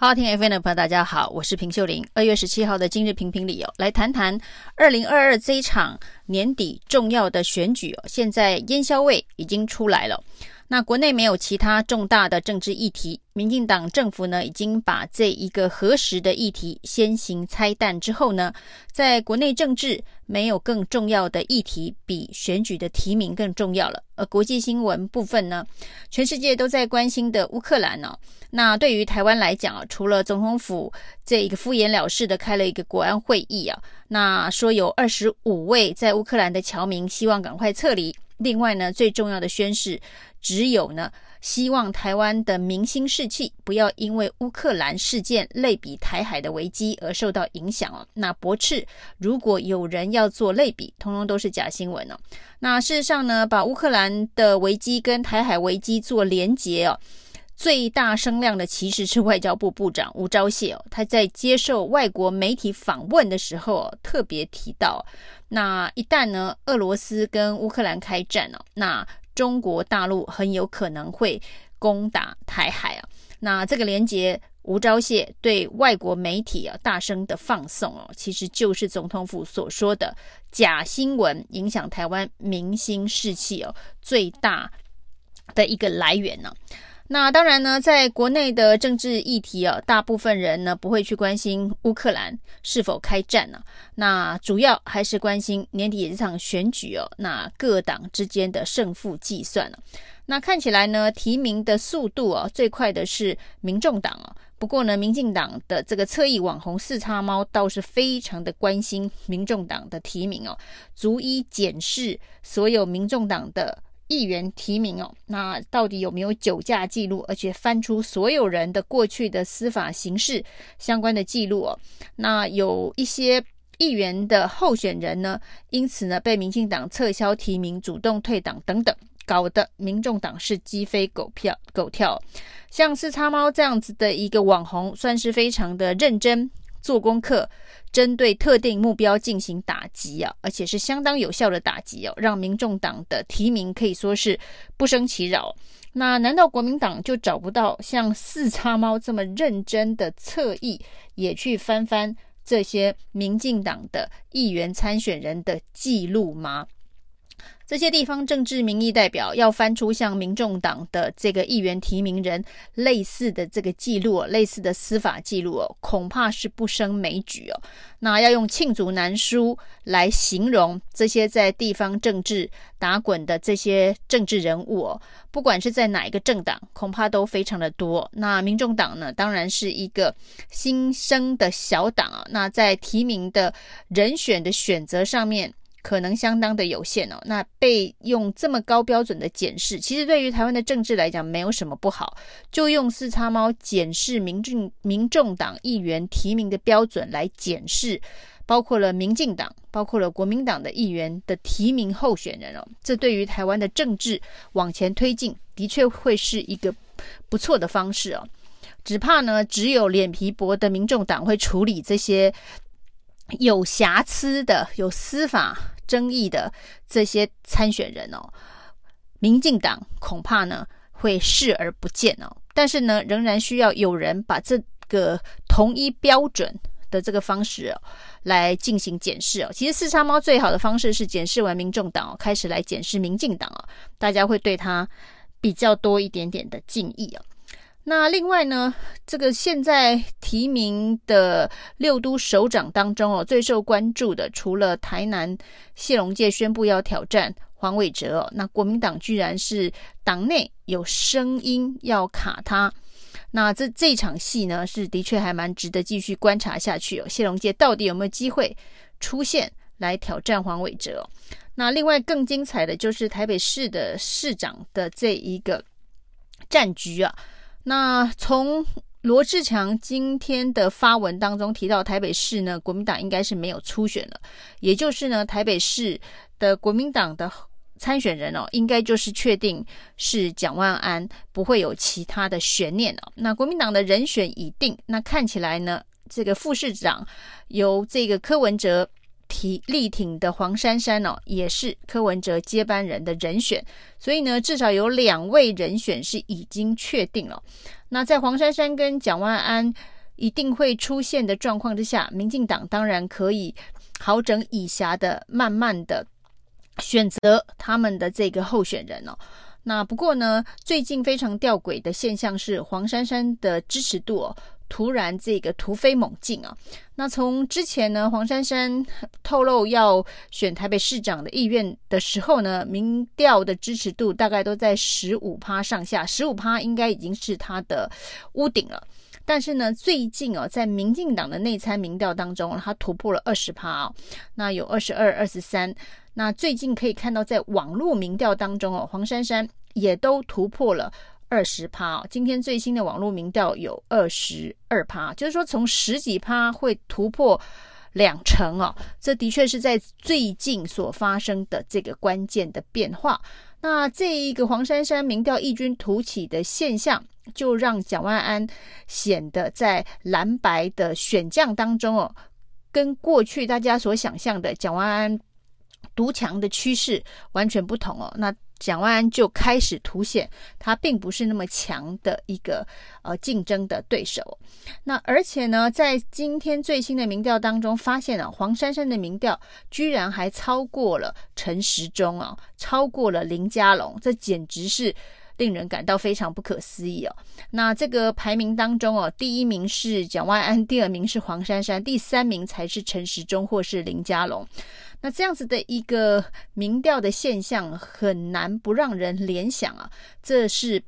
好，听 FM 的朋友，大家好，我是平秀玲。二月十七号的今日评评理哦，来谈谈二零二二这一场年底重要的选举哦。现在烟消味已经出来了。那国内没有其他重大的政治议题，民进党政府呢已经把这一个核实的议题先行拆弹之后呢，在国内政治没有更重要的议题比选举的提名更重要了。而国际新闻部分呢，全世界都在关心的乌克兰呢、哦，那对于台湾来讲啊，除了总统府这一个敷衍了事的开了一个国安会议啊，那说有二十五位在乌克兰的侨民希望赶快撤离。另外呢，最重要的宣誓，只有呢，希望台湾的明星士气不要因为乌克兰事件类比台海的危机而受到影响哦。那驳斥，如果有人要做类比，通通都是假新闻哦。那事实上呢，把乌克兰的危机跟台海危机做连结哦，最大声量的其实是外交部部长吴钊燮哦，他在接受外国媒体访问的时候，特别提到。那一旦呢，俄罗斯跟乌克兰开战哦，那中国大陆很有可能会攻打台海啊。那这个连结，吴钊燮对外国媒体啊大声的放送哦，其实就是总统府所说的假新闻影响台湾民心士气哦最大的一个来源呢。那当然呢，在国内的政治议题啊，大部分人呢不会去关心乌克兰是否开战呢，那主要还是关心年底这场选举哦，那各党之间的胜负计算了。那看起来呢，提名的速度啊，最快的是民众党啊。不过呢，民进党的这个侧翼网红四叉猫倒是非常的关心民众党的提名哦，逐一检视所有民众党的。议员提名哦，那到底有没有酒驾记录？而且翻出所有人的过去的司法刑事相关的记录哦，那有一些议员的候选人呢，因此呢被民进党撤销提名、主动退党等等，搞得民众党是鸡飞狗跳狗跳。像四叉猫这样子的一个网红，算是非常的认真。做功课，针对特定目标进行打击啊，而且是相当有效的打击哦，让民众党的提名可以说是不胜其扰。那难道国民党就找不到像四叉猫这么认真的侧翼，也去翻翻这些民进党的议员参选人的记录吗？这些地方政治民意代表要翻出像民众党的这个议员提名人类似的这个记录，类似的司法记录哦，恐怕是不胜枚举哦。那要用罄竹难书来形容这些在地方政治打滚的这些政治人物哦，不管是在哪一个政党，恐怕都非常的多。那民众党呢，当然是一个新生的小党啊。那在提名的人选的选择上面。可能相当的有限哦。那被用这么高标准的检视，其实对于台湾的政治来讲没有什么不好。就用四叉猫检视民众民众党议员提名的标准来检视，包括了民进党、包括了国民党的议员的提名候选人哦。这对于台湾的政治往前推进，的确会是一个不错的方式哦。只怕呢，只有脸皮薄的民众党会处理这些有瑕疵的、有司法。争议的这些参选人哦，民进党恐怕呢会视而不见哦。但是呢，仍然需要有人把这个同一标准的这个方式哦来进行检视哦。其实四叉猫最好的方式是检视完民众党哦，开始来检视民进党哦，大家会对他比较多一点点的敬意哦。那另外呢，这个现在提名的六都首长当中哦，最受关注的除了台南谢龙介宣布要挑战黄伟哲哦，那国民党居然是党内有声音要卡他，那这这场戏呢，是的确还蛮值得继续观察下去哦。谢龙介到底有没有机会出现来挑战黄伟哲？那另外更精彩的就是台北市的市长的这一个战局啊。那从罗志强今天的发文当中提到，台北市呢，国民党应该是没有初选了，也就是呢，台北市的国民党的参选人哦，应该就是确定是蒋万安，不会有其他的悬念哦。那国民党的人选已定，那看起来呢，这个副市长由这个柯文哲。提力挺的黄珊珊哦，也是柯文哲接班人的人选，所以呢，至少有两位人选是已经确定了。那在黄珊珊跟蒋万安一定会出现的状况之下，民进党当然可以好整以暇的，慢慢的选择他们的这个候选人哦。那不过呢，最近非常吊诡的现象是，黄珊珊的支持度。突然，这个突飞猛进啊！那从之前呢，黄珊珊 透露要选台北市长的意愿的时候呢，民调的支持度大概都在十五趴上下，十五趴应该已经是他的屋顶了。但是呢，最近哦，在民进党的内参民调当中，他突破了二十趴哦，那有二十二、二十三。那最近可以看到，在网络民调当中哦，黄珊珊也都突破了。二十趴哦，今天最新的网络民调有二十二趴，就是说从十几趴会突破两成哦，这的确是在最近所发生的这个关键的变化。那这一个黄珊珊民调异军突起的现象，就让蒋万安显得在蓝白的选将当中哦，跟过去大家所想象的蒋万安独强的趋势完全不同哦。那蒋万安就开始凸显，他并不是那么强的一个呃竞争的对手。那而且呢，在今天最新的民调当中，发现啊，黄珊珊的民调居然还超过了陈时中啊，超过了林佳龙，这简直是令人感到非常不可思议哦。那这个排名当中哦，第一名是蒋万安，第二名是黄珊珊，第三名才是陈时中或是林佳龙。那这样子的一个民调的现象，很难不让人联想啊，这是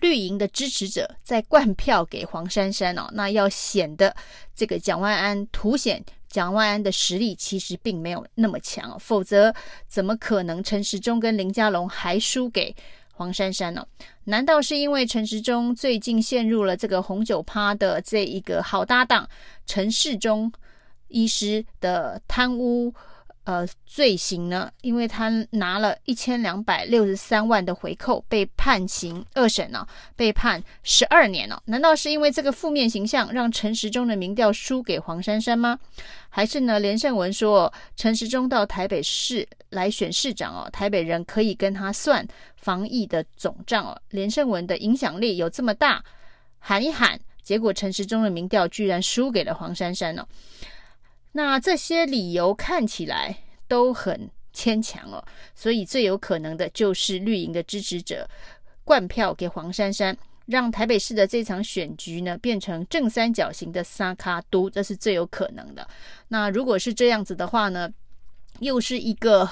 绿营的支持者在灌票给黄珊珊哦。那要显得这个蒋万安凸显蒋万安的实力其实并没有那么强，否则怎么可能陈时中跟林佳龙还输给黄珊珊呢？难道是因为陈时中最近陷入了这个红酒趴的这一个好搭档陈世忠医师的贪污？呃，罪行呢？因为他拿了一千两百六十三万的回扣，被判刑二审了，被判十二年了。难道是因为这个负面形象让陈时中的民调输给黄珊珊吗？还是呢？连胜文说陈时中到台北市来选市长哦，台北人可以跟他算防疫的总账哦。连胜文的影响力有这么大，喊一喊，结果陈时中的民调居然输给了黄珊珊哦。那这些理由看起来都很牵强哦，所以最有可能的就是绿营的支持者灌票给黄珊珊，让台北市的这场选举呢变成正三角形的三卡都，这是最有可能的。那如果是这样子的话呢，又是一个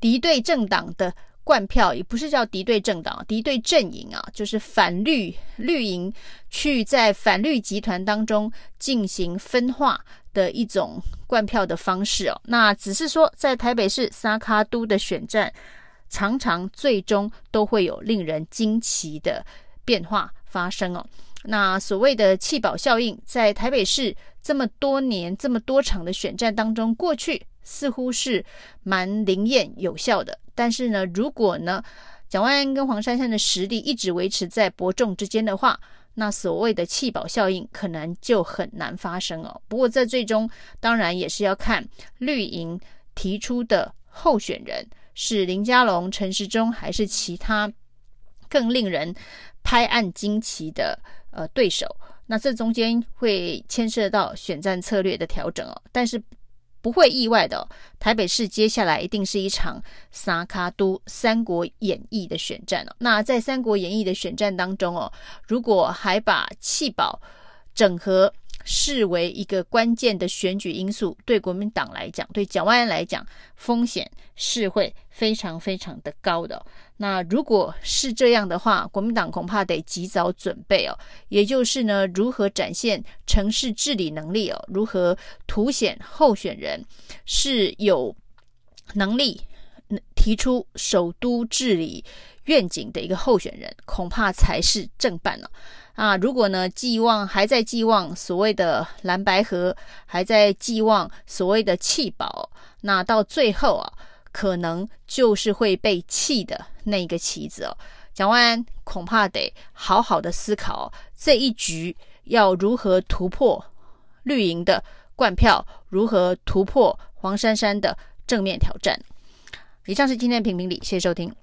敌对政党的。灌票也不是叫敌对政党、敌对阵营啊，就是反绿绿营去在反绿集团当中进行分化的一种灌票的方式哦。那只是说，在台北市沙卡都的选战，常常最终都会有令人惊奇的变化发生哦。那所谓的弃保效应，在台北市这么多年这么多场的选战当中，过去似乎是蛮灵验有效的。但是呢，如果呢，蒋万安跟黄珊珊的实力一直维持在伯仲之间的话，那所谓的弃保效应可能就很难发生哦。不过在最终当然也是要看绿营提出的候选人是林佳龙、陈时中，还是其他更令人拍案惊奇的呃对手。那这中间会牵涉到选战策略的调整哦。但是。不会意外的，台北市接下来一定是一场三脚督《三国演义》的选战哦。那在《三国演义》的选战当中哦，如果还把弃保整合视为一个关键的选举因素，对国民党来讲，对蒋万安来讲，风险是会非常非常的高的。那如果是这样的话，国民党恐怕得及早准备哦。也就是呢，如何展现城市治理能力哦，如何凸显候选人是有能力提出首都治理愿景的一个候选人，恐怕才是正办了啊。如果呢，寄望还在寄望所谓的蓝白河，还在寄望所谓的弃保，那到最后啊。可能就是会被弃的那一个棋子哦，蒋万恐怕得好好的思考哦这一局要如何突破绿营的冠票，如何突破黄珊珊的正面挑战。以上是今天的评评理，谢谢收听。